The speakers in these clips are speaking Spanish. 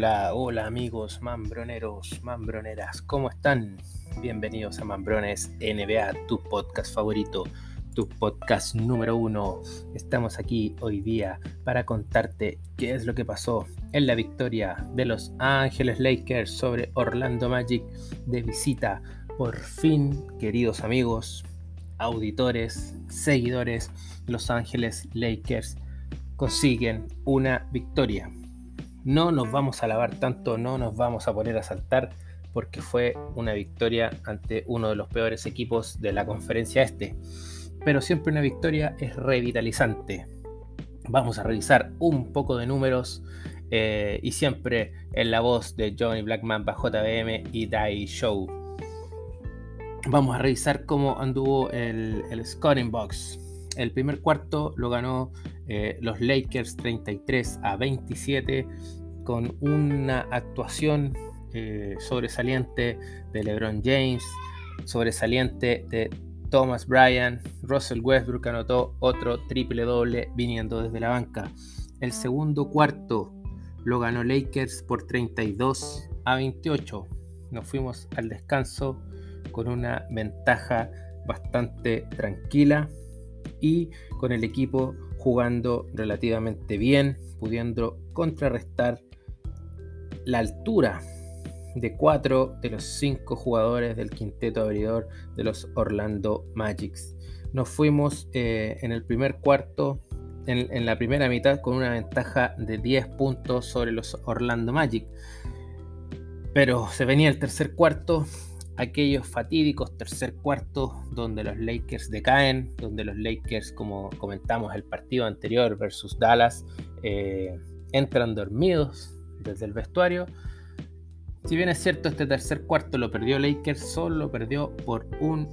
Hola, hola amigos mambroneros, mambroneras, ¿cómo están? Bienvenidos a Mambrones NBA, tu podcast favorito, tu podcast número uno. Estamos aquí hoy día para contarte qué es lo que pasó en la victoria de los Ángeles Lakers sobre Orlando Magic de visita. Por fin, queridos amigos, auditores, seguidores, Los Ángeles Lakers consiguen una victoria no nos vamos a lavar tanto, no nos vamos a poner a saltar, porque fue una victoria ante uno de los peores equipos de la conferencia este. Pero siempre una victoria es revitalizante. Vamos a revisar un poco de números eh, y siempre en la voz de Johnny Blackman, JBM y Dai Show. Vamos a revisar cómo anduvo el, el scoring box. El primer cuarto lo ganó eh, los Lakers 33 a 27 con una actuación eh, sobresaliente de LeBron James, sobresaliente de Thomas Bryan, Russell Westbrook anotó otro triple doble viniendo desde la banca. El segundo cuarto lo ganó Lakers por 32 a 28. Nos fuimos al descanso con una ventaja bastante tranquila y con el equipo jugando relativamente bien, pudiendo contrarrestar la altura de cuatro de los cinco jugadores del quinteto abridor de los Orlando Magics. Nos fuimos eh, en el primer cuarto, en, la primera mitad, con una ventaja de 10 puntos sobre los Orlando Magic. Pero se venía el tercer cuarto aquellos fatídicos tercer cuarto donde los Lakers decaen, donde los Lakers, como comentamos el partido anterior versus Dallas, eh, entran dormidos desde el vestuario. Si bien es cierto, este tercer cuarto lo perdió Lakers, solo lo perdió por un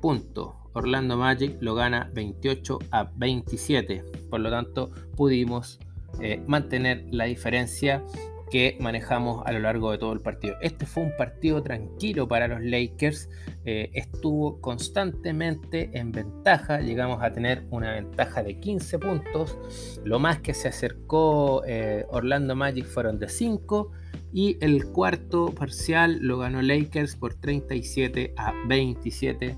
punto. Orlando Magic lo gana 28 a 27. Por lo tanto, pudimos eh, mantener la diferencia que manejamos a lo largo de todo el partido. Este fue un partido tranquilo para los Lakers, eh, estuvo constantemente en ventaja, llegamos a tener una ventaja de 15 puntos, lo más que se acercó eh, Orlando Magic fueron de 5 y el cuarto parcial lo ganó Lakers por 37 a 27,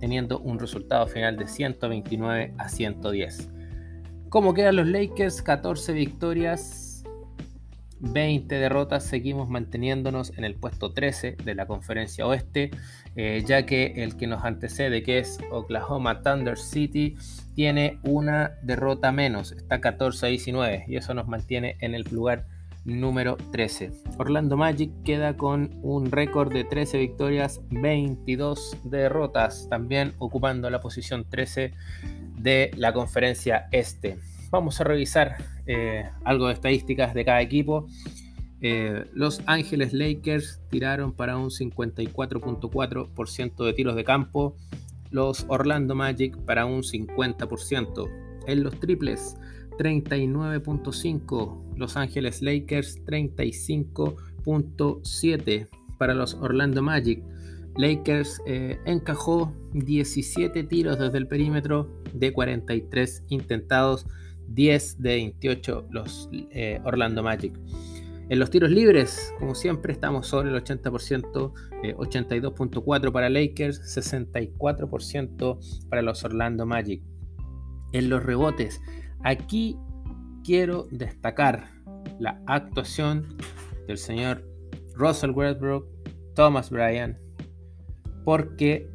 teniendo un resultado final de 129 a 110. ¿Cómo quedan los Lakers? 14 victorias, 20 derrotas, seguimos manteniéndonos en el puesto 13 de la conferencia oeste, eh, ya que el que nos antecede, que es Oklahoma Thunder City, tiene una derrota menos, está 14 a 19 y eso nos mantiene en el lugar número 13. Orlando Magic queda con un récord de 13 victorias, 22 derrotas, también ocupando la posición 13 de la conferencia este vamos a revisar eh, algo de estadísticas de cada equipo. Eh, los Ángeles Lakers tiraron para un 54.4% de tiros de campo. Los Orlando Magic para un 50%. En los triples, 39.5. Los Ángeles Lakers, 35.7 para los Orlando Magic. Lakers eh, encajó 17 tiros desde el perímetro de 43 intentados 10 de 28 los eh, Orlando Magic. En los tiros libres, como siempre, estamos sobre el 80%, 82.4 eh, para Lakers, 64% para los Orlando Magic. En los rebotes, aquí quiero destacar la actuación del señor Russell Westbrook, Thomas Bryan, porque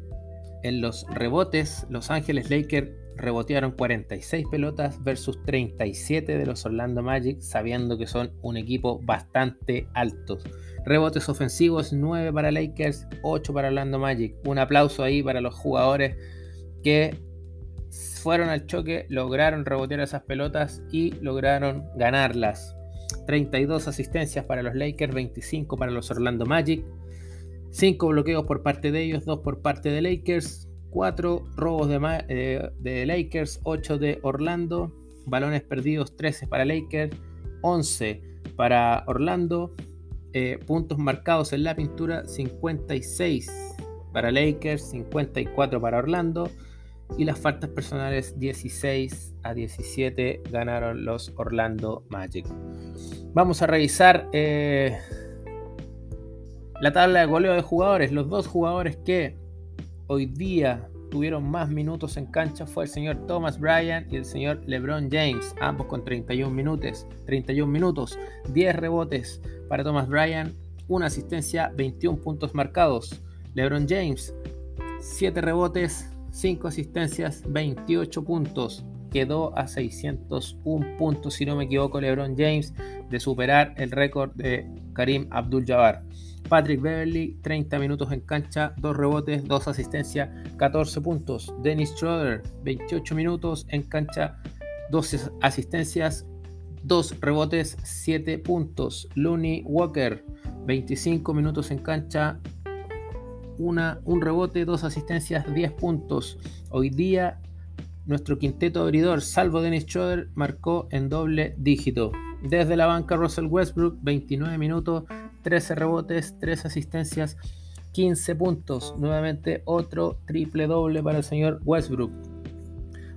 en los rebotes Los Ángeles Lakers rebotearon 46 pelotas versus 37 de los Orlando Magic, sabiendo que son un equipo bastante alto. Rebotes ofensivos 9 para Lakers, 8 para Orlando Magic. Un aplauso ahí para los jugadores que fueron al choque, lograron rebotear esas pelotas y lograron ganarlas. 32 asistencias para los Lakers, 25 para los Orlando Magic. 5 bloqueos por parte de ellos, 2 por parte de Lakers, 4 robos de, de, Lakers, 8 de Orlando, balones perdidos 13 para Lakers, 11 para Orlando, eh, puntos marcados en la pintura 56 para Lakers, 54 para Orlando, y las faltas personales 16 a 17 ganaron los Orlando Magic. Vamos a revisar eh, la tabla de goleo de jugadores. Los dos jugadores que hoy día tuvieron más minutos en cancha fue el señor Thomas Bryan y el señor LeBron James, ambos con 31 minutos, 31 minutos, 10 rebotes para Thomas Bryan, una asistencia, 21 puntos marcados. LeBron James, 7 rebotes, 5 asistencias, 28 puntos. Quedó a 601 puntos, si no me equivoco, LeBron James, de superar el récord de Karim Abdul-Jabbar. Patrick Beverly, 30 minutos en cancha, 2 rebotes, 2 asistencias, 14 puntos. Dennis Schroeder, 28 minutos en cancha, 12 asistencias, 2 rebotes, 7 puntos. Looney Walker, 25 minutos en cancha, una, un rebote, 2 asistencias, 10 puntos. Hoy día nuestro quinteto abridor, salvo Dennis Schroeder, marcó en doble dígito. Desde la banca Russell Westbrook, 29 minutos, 13 rebotes, 3 asistencias, 15 puntos. Nuevamente otro triple doble para el señor Westbrook.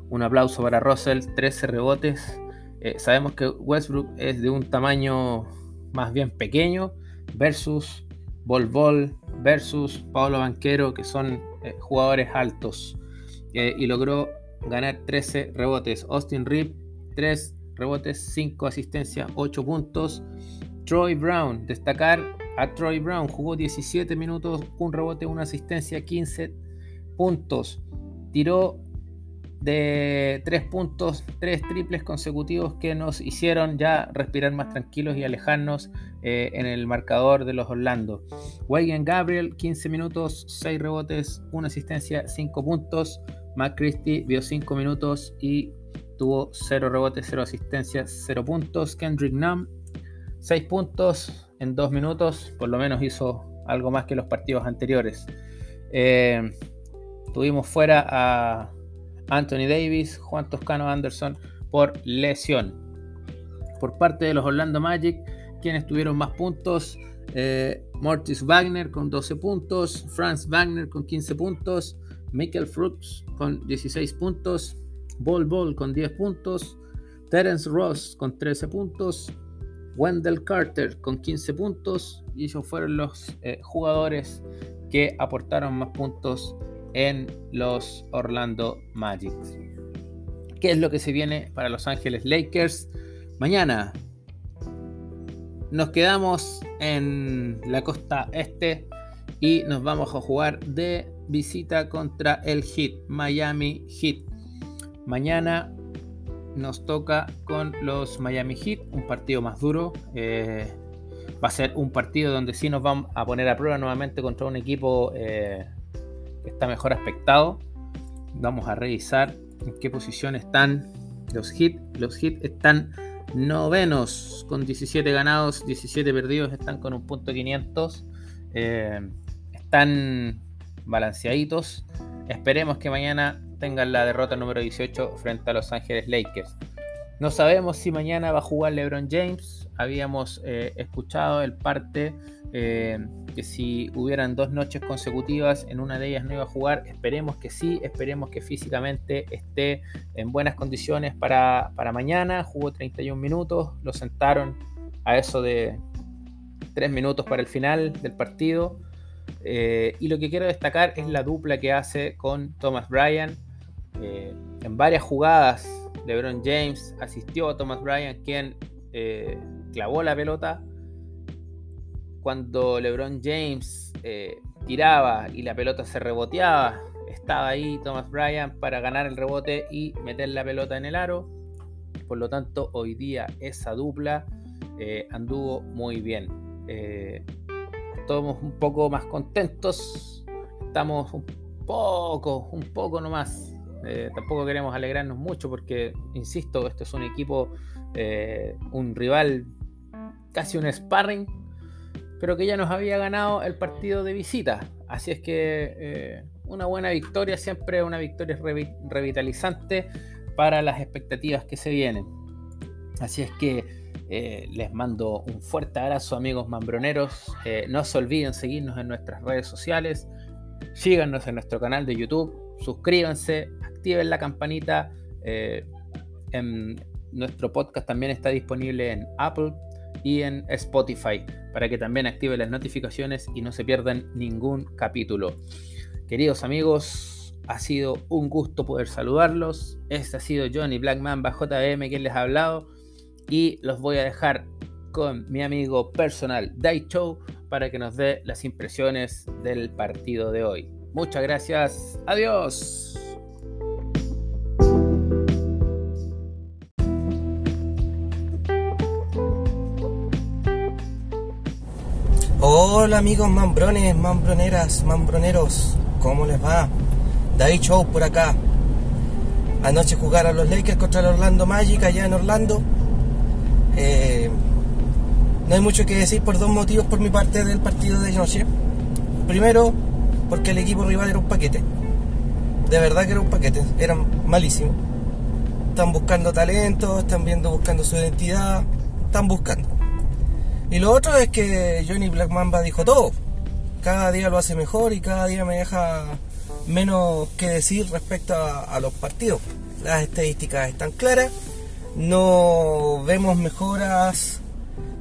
Un aplauso para Russell, 13 rebotes. Eh, sabemos que Westbrook es de un tamaño más bien pequeño versus Bol Bol versus Pablo Banquero, que son eh, jugadores altos. Eh, y logró ganar 13 rebotes. Austin Reed, 3 rebotes, 5 asistencias, 8 puntos. Troy Brown, destacar a Troy Brown, jugó 17 minutos, un rebote, una asistencia, 15 puntos. Tiró de 3 puntos, 3 triples consecutivos que nos hicieron ya respirar más tranquilos y alejarnos eh, en el marcador de los Orlando. Wayne Gabriel, 15 minutos, 6 rebotes, una asistencia, 5 puntos. Matt Christie vio 5 minutos y tuvo 0 rebotes, 0 asistencias, 0 puntos. Kendrick Nunn 6 puntos en 2 minutos, por lo menos hizo algo más que los partidos anteriores. Eh, tuvimos fuera a Anthony Davis, Juan Toscano Anderson por lesión. Por parte de los Orlando Magic, quienes tuvieron más puntos, eh, Mortis Wagner con 12 puntos, Franz Wagner con 15 puntos, Michael Fruits con 16 puntos, Bol Bol con 10 puntos, Terence Ross con 13 puntos, Wendell Carter con 15 puntos y ellos fueron los eh, jugadores que aportaron más puntos en los Orlando Magic. ¿Qué es lo que se viene para Los Ángeles Lakers? Mañana nos quedamos en la costa este y nos vamos a jugar de visita contra el Heat, Miami Heat. Mañana nos toca con los Miami Heat, un partido más duro. Eh, va a ser un partido donde sí nos vamos a poner a prueba nuevamente contra un equipo eh, que está mejor aspectado. Vamos a revisar en qué posición están los Heat. Los Heat están novenos con 17 ganados, 17 perdidos, están con un punto 500. Eh, están balanceaditos. Esperemos que mañana tengan la derrota número 18 frente a Los Ángeles Lakers. No sabemos si mañana va a jugar LeBron James. Habíamos eh, escuchado el parte eh, que si hubieran dos noches consecutivas, en una de ellas no iba a jugar. Esperemos que sí, esperemos que físicamente esté en buenas condiciones para, para mañana. Jugó 31 minutos, lo sentaron a eso de 3 minutos para el final del partido. Eh, y lo que quiero destacar es la dupla que hace con Thomas Bryan. Eh, en varias jugadas, LeBron James asistió a Thomas Bryant, quien eh, clavó la pelota. Cuando LeBron James eh, tiraba y la pelota se reboteaba, estaba ahí Thomas Bryant para ganar el rebote y meter la pelota en el aro. Por lo tanto, hoy día esa dupla anduvo muy bien. estamos un poco más contentos. Estamos un poco, un poco nomás eh, tampoco queremos alegrarnos mucho porque, insisto, esto es un equipo, eh, un rival, casi un sparring, pero que ya nos había ganado el partido de visita. Así es que eh, una buena victoria, siempre una victoria revitalizante para las expectativas que se vienen. Así es que les mando un fuerte abrazo amigos mambroneros. no se olviden seguirnos en nuestras redes sociales. Síganos en nuestro canal de YouTube suscríbanse, activen la campanita. Eh, en nuestro podcast también está disponible en Apple y en Spotify para que también activen las notificaciones y no se pierdan ningún capítulo. Queridos amigos, ha sido un gusto poder saludarlos. Este ha sido Johnny Blackman bajo JBM quien les ha hablado y los voy a dejar con mi amigo personal Dai para que nos dé las impresiones del partido de hoy. Muchas gracias. Adiós. Hola amigos mambrones, mambroneras, mambroneros, ¿cómo les va? David Show por acá. Anoche jugaron los Lakers contra el Orlando Magic allá en Orlando. Eh, no hay mucho que decir por dos motivos por mi parte del partido de anoche. Primero, porque el equipo rival era un paquete. De verdad que era un paquete, eran malísimos. Están buscando talento, están viendo buscando su identidad, están buscando. Y lo otro es que Johnny Black Mamba dijo todo. Cada día lo hace mejor y cada día me deja menos que decir respecto a, los partidos. Las estadísticas están claras. No vemos mejoras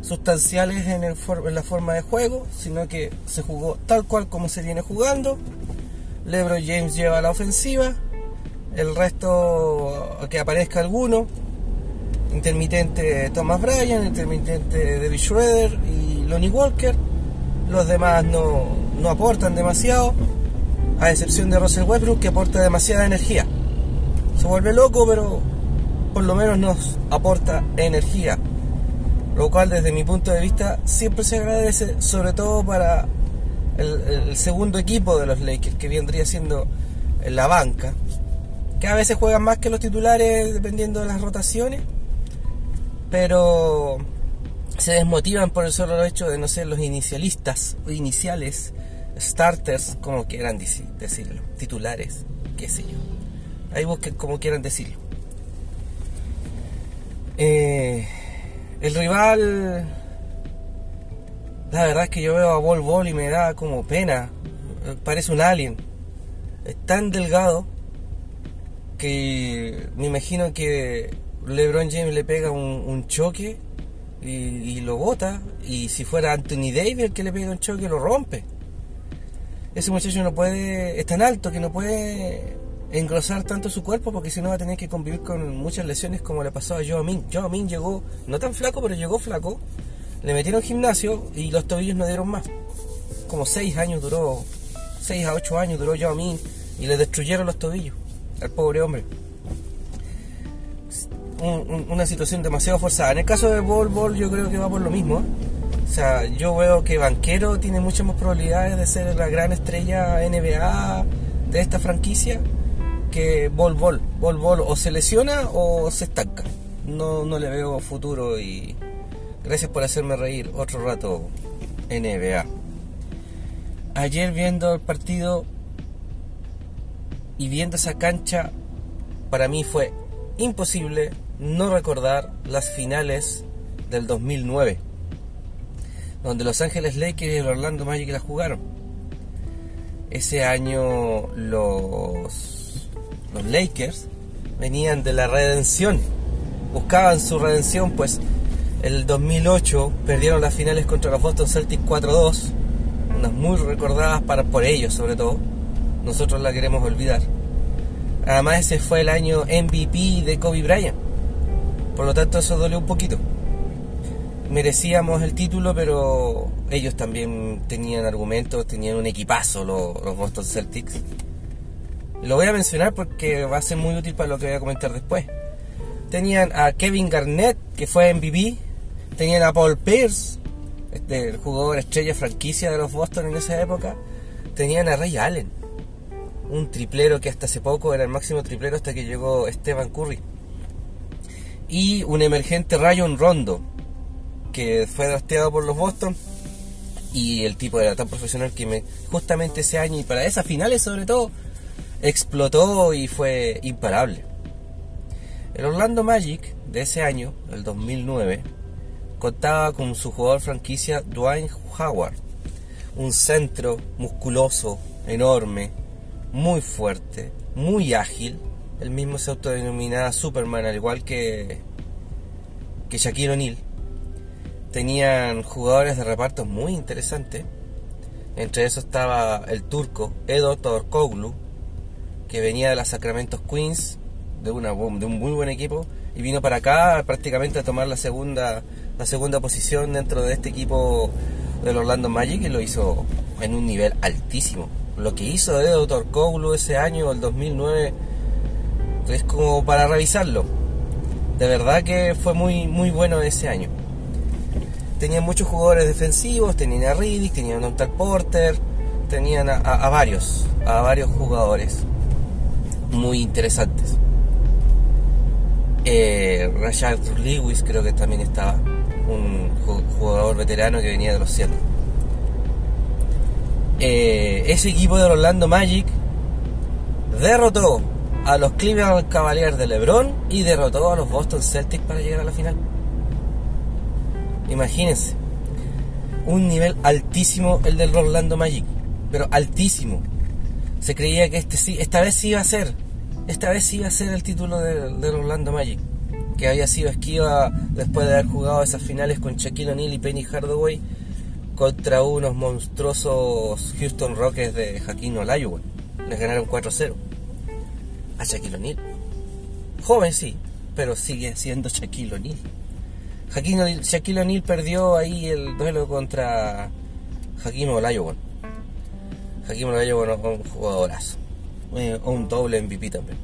sustanciales en, la forma de juego, sino que se jugó tal cual como se viene jugando. LeBron James lleva la ofensiva. El resto, que aparezca alguno, intermitente Thomas Bryan, intermitente David Schroeder y Lonnie Walker. Los demás no, no aportan demasiado, a excepción de Russell Westbrook que aporta demasiada energía. Se vuelve loco, pero por lo menos nos aporta energía. Lo cual desde mi punto de vista siempre se agradece, sobre todo para el, segundo equipo de los Lakers, que vendría siendo la banca, que a veces juegan más que los titulares dependiendo de las rotaciones pero se desmotivan por el solo hecho de no ser los inicialistas o iniciales, starters, como quieran decirlo, titulares, qué sé yo. Ahí busquen como quieran decirlo. Eh, el rival, la verdad es que yo veo a Bol Bol y me da como pena. Parece un alien. Es tan delgado que me imagino que LeBron James le pega un, choque y, lo bota. Y si fuera Anthony Davis el que le pega un choque, lo rompe. Ese muchacho no puede, es tan alto que no puede engrosar tanto su cuerpo porque si no va a tener que convivir con muchas lesiones como le pasó a Joe Min. Joe Min llegó, no tan flaco, pero llegó flaco. Le metieron gimnasio y los tobillos no dieron más. Como 6 años duró, 6 a 8 años duró Joe Min y le destruyeron los tobillos al pobre hombre una situación demasiado forzada. En el caso de Bol Bol yo creo que va por lo mismo. O sea, yo veo que Banquero tiene muchas más probabilidades de ser la gran estrella NBA de esta franquicia que Bol Bol. Bol Bol o se lesiona o se estanca. No, no le veo futuro y gracias por hacerme reír otro rato NBA. Ayer viendo el partido y viendo esa cancha, para mí fue imposible no recordar las finales del 2009, donde Los Ángeles Lakers y el Orlando Magic la jugaron. Ese año los, los Lakers venían de la redención, buscaban su redención, pues el 2008 perdieron las finales contra los Boston Celtics 4-2, unas muy recordadas para, por ellos sobre todo, nosotros la queremos olvidar. Además ese fue el año MVP de Kobe Bryant por lo tanto, eso dolió un poquito. Merecíamos el título, pero ellos también tenían argumentos, tenían un equipazo los, Boston Celtics. Lo voy a mencionar porque va a ser muy útil para lo que voy a comentar después. Tenían a Kevin Garnett, que fue MVP. Tenían a Paul Pierce, este, el jugador estrella franquicia de los Boston en esa época. Tenían a Ray Allen, un triplero que hasta hace poco era el máximo triplero hasta que llegó Stephen Curry y un emergente Rayon Rondo, que fue drafteado por los Boston. Y el tipo era tan profesional que me, justamente ese año y para esas finales sobre todo, explotó y fue imparable. El Orlando Magic de ese año, el 2009, contaba con su jugador franquicia Dwayne Howard, un centro musculoso, enorme, muy fuerte, muy ágil. El mismo se autodenominaba Superman, al igual que, que Shaquille O'Neal. Tenían jugadores de reparto muy interesantes. Entre esos estaba el turco Edo Torkoglu, que venía de las Sacramento Queens, de, una, de un muy buen equipo, y vino para acá prácticamente a tomar la segunda, la segunda posición dentro de este equipo del Orlando Magic y lo hizo en un nivel altísimo. Lo que hizo Edo Torkoglu ese año, el 2009, es como para revisarlo. De verdad que fue muy, muy bueno ese año. Tenían muchos jugadores defensivos, tenían a Riddick, tenían a Dontal Porter, tenían a, a, varios, a varios jugadores muy interesantes. Eh, Rashad Lewis creo que también estaba, un jugador veterano que venía de los cielos. Eh, ese equipo de Orlando Magic derrotó a los Cleveland Cavaliers de LeBron y derrotó a los Boston Celtics para llegar a la final. Imagínense, un nivel altísimo el del Orlando Magic, pero altísimo. Se creía que este sí, esta vez sí iba a ser, esta vez sí iba a ser el título del Orlando Magic, que había sido esquiva después de haber jugado esas finales con Shaquille O'Neal y Penny Hardaway contra unos monstruosos Houston Rockets de Jaquín Olajuwon. Les ganaron 4-0 a Shaquille O'Neal. Joven sí, pero sigue siendo Shaquille O'Neal. Shaquille O'Neal perdió ahí el duelo contra Jaquín Olajuwon. Jaquín Olajuwon es un jugadorazo. Eh, un doble MVP también.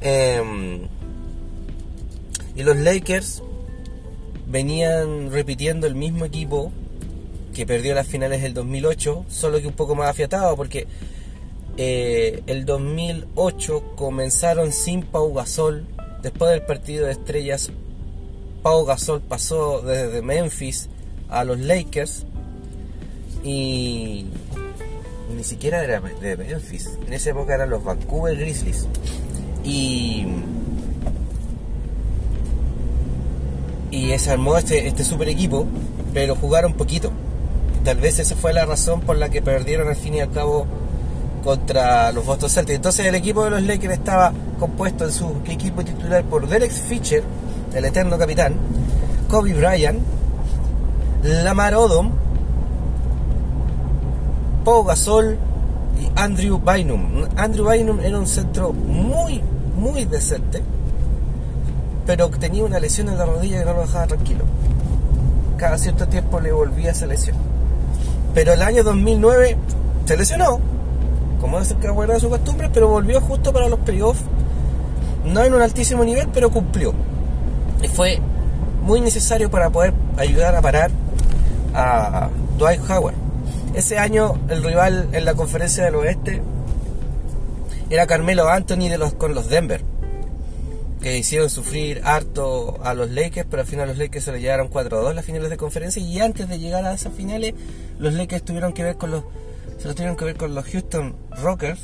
Eh, y los Lakers venían repitiendo el mismo equipo que perdió las finales del 2008, solo que un poco más afiatado, porque eh, el 2008 comenzaron sin Pau Gasol, después del partido de estrellas, Pau Gasol pasó desde Memphis a los Lakers y ni siquiera era de Memphis, en esa época eran los Vancouver Grizzlies. Y y se armó este, este super equipo, pero jugaron poquito. Tal vez esa fue la razón por la que perdieron al fin y al cabo contra los Boston Celtics. Entonces el equipo de los Lakers estaba compuesto en su equipo titular por Derek Fisher, el eterno capitán, Kobe Bryant, Lamar Odom, Pau Gasol y Andrew Bynum. Andrew Bynum era un centro muy, muy decente, pero tenía una lesión en la rodilla que no lo dejaba tranquilo. Cada cierto tiempo le volvía esa lesión. Pero el año 2009 se lesionó, como es que de su costumbre, pero volvió justo para los playoffs. No en un altísimo nivel, pero cumplió. Y fue muy necesario para poder ayudar a parar a Dwight Howard. Ese año el rival en la conferencia del oeste era Carmelo Anthony los, con los Denver que hicieron sufrir harto a los Lakers, pero al final los Lakers se le llevaron 4-2 a las finales de conferencia y antes de llegar a esas finales los Lakers tuvieron que ver con los se lo tuvieron que ver con los Houston Rockers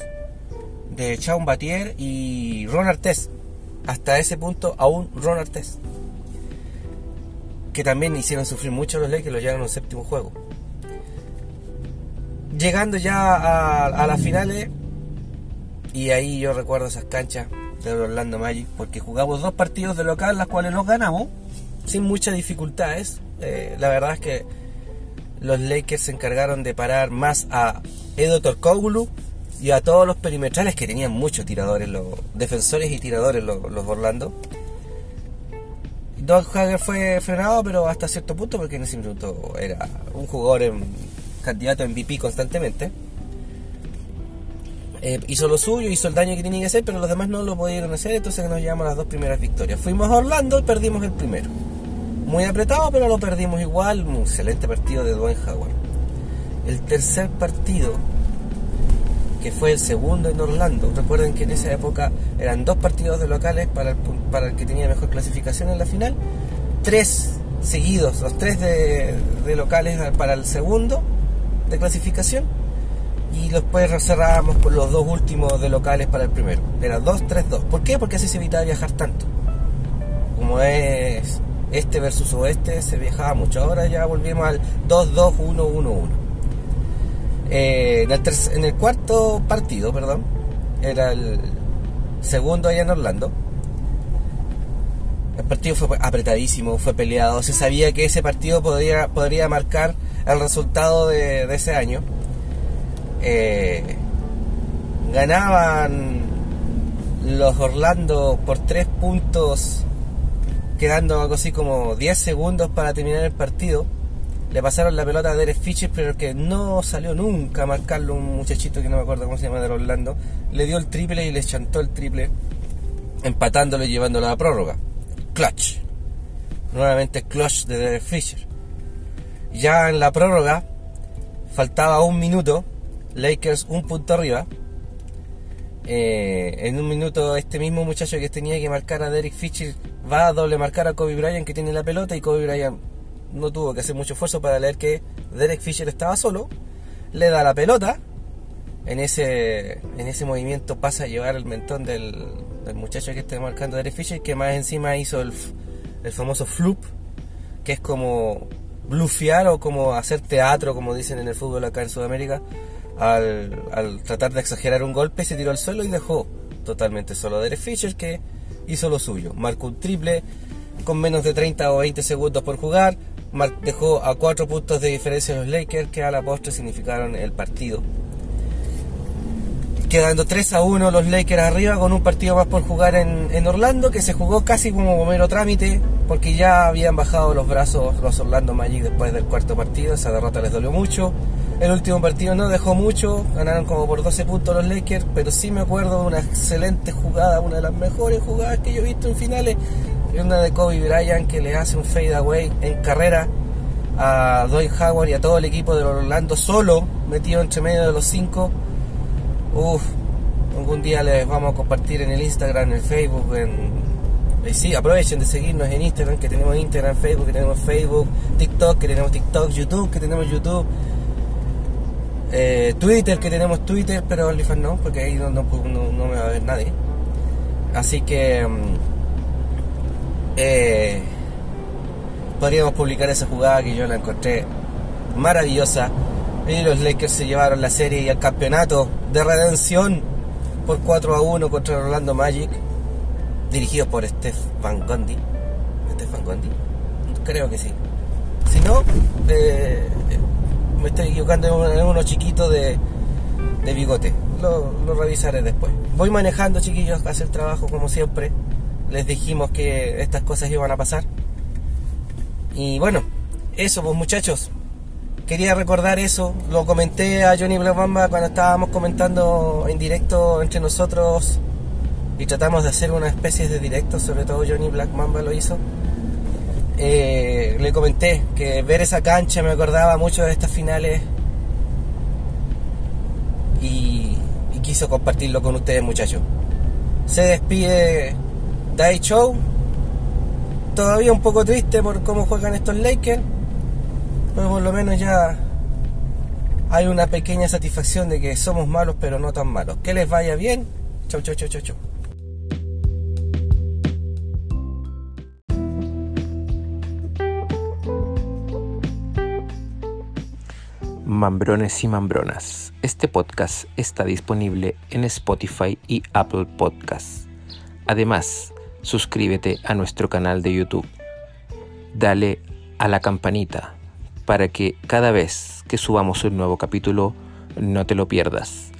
de Shawn Batier y Ron Artest. Hasta ese punto aún Ron Artest. Que también hicieron sufrir mucho a los Lakers, lo llevaron a un séptimo juego. Llegando ya a, a las finales, y ahí yo recuerdo esas canchas de Orlando Magic, porque jugamos dos partidos de local, las cuales nos ganamos, sin muchas dificultades. Eh, la verdad es que los Lakers se encargaron de parar más a Edo Torkoglu y a todos los perimetrales que tenían muchos tiradores, los defensores y tiradores los, los Orlando. Doug Hager fue frenado, pero hasta cierto punto, porque en ese minuto era un jugador en, candidato a MVP constantemente. Eh, hizo lo suyo, hizo el daño que tenía que hacer, pero los demás no lo pudieron hacer, entonces nos llevamos las dos primeras victorias. Fuimos a Orlando y perdimos el primero. Muy apretado, pero lo perdimos igual. Un excelente partido de Dwayne Howard. El tercer partido, que fue el segundo en Orlando, recuerden que en esa época eran dos partidos de locales para el, para el que tenía mejor clasificación en la final, tres seguidos, los tres de, de locales para el segundo de clasificación y después cerrábamos con los dos últimos de locales para el primero. Era 2-3-2. ¿Por qué? Porque así se evitaba viajar tanto. Como es este versus oeste, se viajaba mucho. Ahora ya volvimos al 2-2-1-1-1. Eh, en, el cuarto partido, perdón, era el segundo allá en Orlando. El partido fue apretadísimo, fue peleado. Se sabía que ese partido podría, podría marcar el resultado de, ese año. Eh, ganaban los Orlando por tres puntos, quedando algo así como 10 segundos para terminar el partido. Le pasaron la pelota a Derek Fisher, pero que no salió nunca a marcarlo un muchachito que no me acuerdo cómo se llama de Orlando. Le dio el triple y le chantó el triple, empatándolo y llevándolo a la prórroga. Clutch. Nuevamente clutch de Derek Fisher. Ya en la prórroga, faltaba un minuto, Lakers un punto arriba. Eh, en un minuto este mismo muchacho que tenía que marcar a Derek Fisher va a doble marcar a Kobe Bryant que tiene la pelota y Kobe Bryant no tuvo que hacer mucho esfuerzo para leer que Derek Fisher estaba solo. Le da la pelota. En ese, en ese movimiento pasa a llevar el mentón del, el muchacho que está marcando Derek Fisher, que más encima hizo el, famoso floop, que es como blufear o como hacer teatro, como dicen en el fútbol acá en Sudamérica, al, tratar de exagerar un golpe, se tiró al suelo y dejó totalmente solo a Derek Fisher, que hizo lo suyo. Marcó un triple con menos de 30 o 20 segundos por jugar, dejó a 4 puntos de diferencia los Lakers, que a la postre significaron el partido quedando 3 a 1 los Lakers arriba con un partido más por jugar en, Orlando que se jugó casi como mero trámite porque ya habían bajado los brazos los Orlando Magic después del cuarto partido, esa derrota les dolió mucho. El último partido no dejó mucho, ganaron como por 12 puntos los Lakers, pero sí me acuerdo de una excelente jugada, una de las mejores jugadas que yo he visto en finales, una de Kobe Bryant que le hace un fade away en carrera a Dwight Howard y a todo el equipo de Orlando solo, metido entre medio de los cinco Uf, algún día les vamos a compartir en el Instagram, en el Facebook, en... Y sí, aprovechen de seguirnos en Instagram, que tenemos Instagram, Facebook, que tenemos Facebook, TikTok, que tenemos TikTok, YouTube, que tenemos YouTube, eh, Twitter, que tenemos Twitter, pero OnlyFans no, porque ahí no, no, me va a ver nadie. Así que mm, eh, podríamos publicar esa jugada que yo la encontré maravillosa y los Lakers se llevaron la serie y el campeonato de redención por 4 a 1 contra el Orlando Magic, dirigido por Steph Van Gundy. ¿Steph Van Gundy? Creo que sí. Si no, me estoy equivocando en uno chiquito de, de bigote. Lo, lo, revisaré después. Voy manejando, chiquillos, a hacer trabajo como siempre. Les dijimos que estas cosas iban a pasar. Y bueno, eso pues muchachos quería recordar eso. Lo comenté a Johnny Black Mamba cuando estábamos comentando en directo entre nosotros y tratamos de hacer una especie de directo, sobre todo Johnny Black Mamba lo hizo. Eh, le comenté que ver esa cancha me acordaba mucho de estas finales y, y quiso compartirlo con ustedes muchachos. Se despide Dai Show, todavía un poco triste por cómo juegan estos Lakers pero por lo menos ya hay una pequeña satisfacción de que somos malos pero no tan malos. Que les vaya bien. Chau, chau, chau, chau, chau. Mambrones y Mambronas. Este podcast está disponible en Spotify y Apple Podcasts. Además, suscríbete a nuestro canal de YouTube. Dale a la campanita para que cada vez que subamos un nuevo capítulo no te lo pierdas.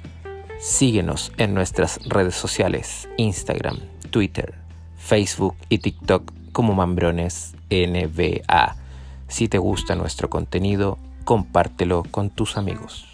Síguenos en nuestras redes sociales, Instagram, Twitter, Facebook y TikTok como Mambrones NBA. Si te gusta nuestro contenido, compártelo con tus amigos.